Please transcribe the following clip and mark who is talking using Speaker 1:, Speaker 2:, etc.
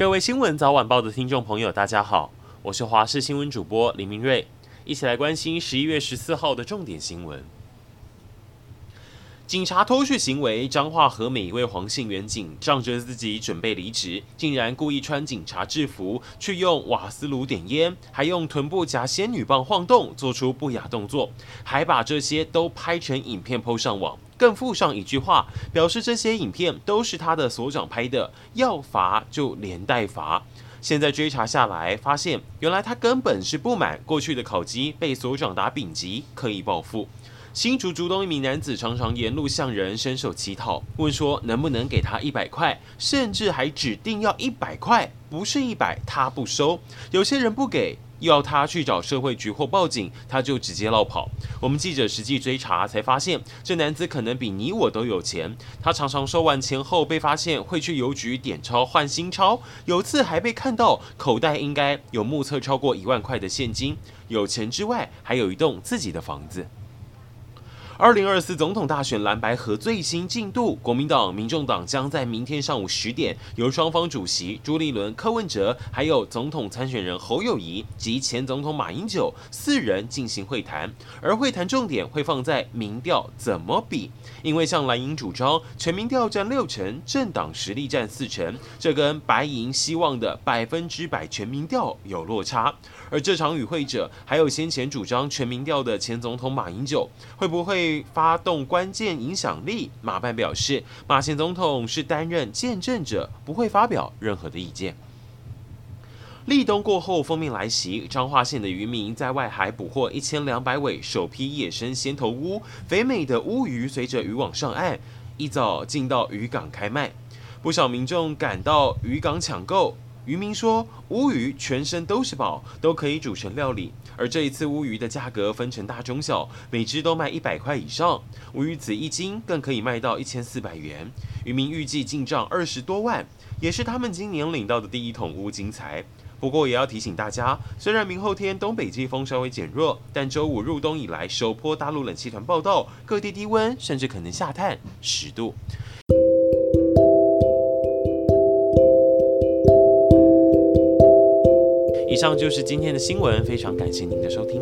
Speaker 1: 各位新闻早晚报的听众朋友，大家好，我是华视新闻主播林明瑞，一起来关心十一月十四号的重点新闻。警察脱序行为，彰化和美一位黄姓员警仗着自己准备离职，竟然故意穿警察制服去用瓦斯炉点烟，还用臀部夹仙女棒晃动，做出不雅动作，还把这些都拍成影片 PO 上网。更附上一句话，表示这些影片都是他的所长拍的，要罚就连带罚。现在追查下来，发现原来他根本是不满过去的考绩被所长打丙级，刻意报复。新竹竹东一名男子常常沿路向人伸手乞讨，问说能不能给他一百块，甚至还指定要一百块，不是一百他不收。有些人不给。又要他去找社会局或报警，他就直接落跑。我们记者实际追查才发现，这男子可能比你我都有钱。他常常收完钱后被发现会去邮局点钞换新钞，有次还被看到口袋应该有目测超过一万块的现金。有钱之外，还有一栋自己的房子。二零二四总统大选蓝白合最新进度，国民党、民众党将在明天上午十点，由双方主席朱立伦、柯文哲，还有总统参选人侯友宜及前总统马英九四人进行会谈，而会谈重点会放在民调怎么比，因为像蓝营主张全民调占六成，政党实力占四成，这跟白银希望的百分之百全民调有落差。而这场与会者还有先前主张全民调的前总统马英九，会不会发动关键影响力，马办表示，马前总统是担任见证者，不会发表任何的意见。立冬过后，风面来袭，彰化县的渔民在外海捕获一千两百尾首批野生鲜头乌，肥美的乌鱼随着渔网上岸，一早进到渔港开卖，不少民众赶到渔港抢购。渔民说，乌鱼全身都是宝，都可以煮成料理。而这一次乌鱼的价格分成大中小，每只都卖一百块以上。乌鱼子一斤更可以卖到一千四百元。渔民预计进账二十多万，也是他们今年领到的第一桶乌金财。不过也要提醒大家，虽然明后天东北季风稍微减弱，但周五入冬以来首波大陆冷气团报到，各地低温甚至可能下探十度。以上就是今天的新闻，非常感谢您的收听。